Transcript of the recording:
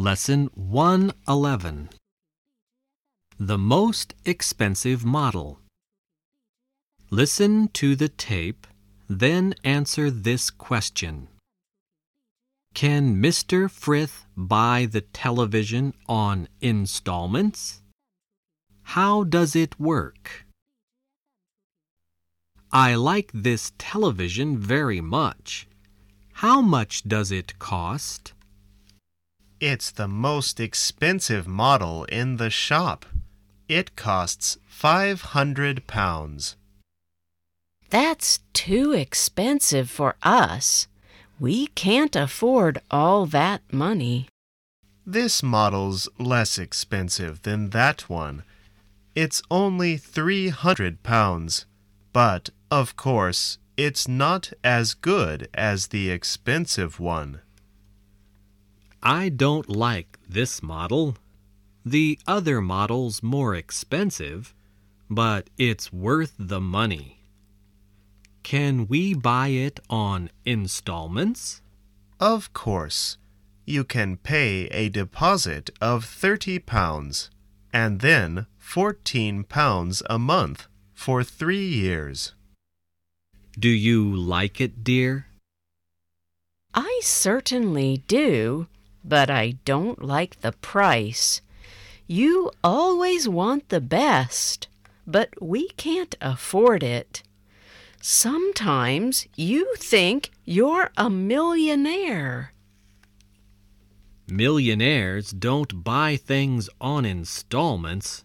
Lesson 111 The Most Expensive Model. Listen to the tape, then answer this question Can Mr. Frith buy the television on installments? How does it work? I like this television very much. How much does it cost? It's the most expensive model in the shop. It costs five hundred pounds. That's too expensive for us. We can't afford all that money. This model's less expensive than that one. It's only three hundred pounds. But, of course, it's not as good as the expensive one. I don't like this model. The other model's more expensive, but it's worth the money. Can we buy it on installments? Of course. You can pay a deposit of thirty pounds and then fourteen pounds a month for three years. Do you like it, dear? I certainly do but I don't like the price. You always want the best, but we can't afford it. Sometimes you think you're a millionaire. Millionaires don't buy things on installments.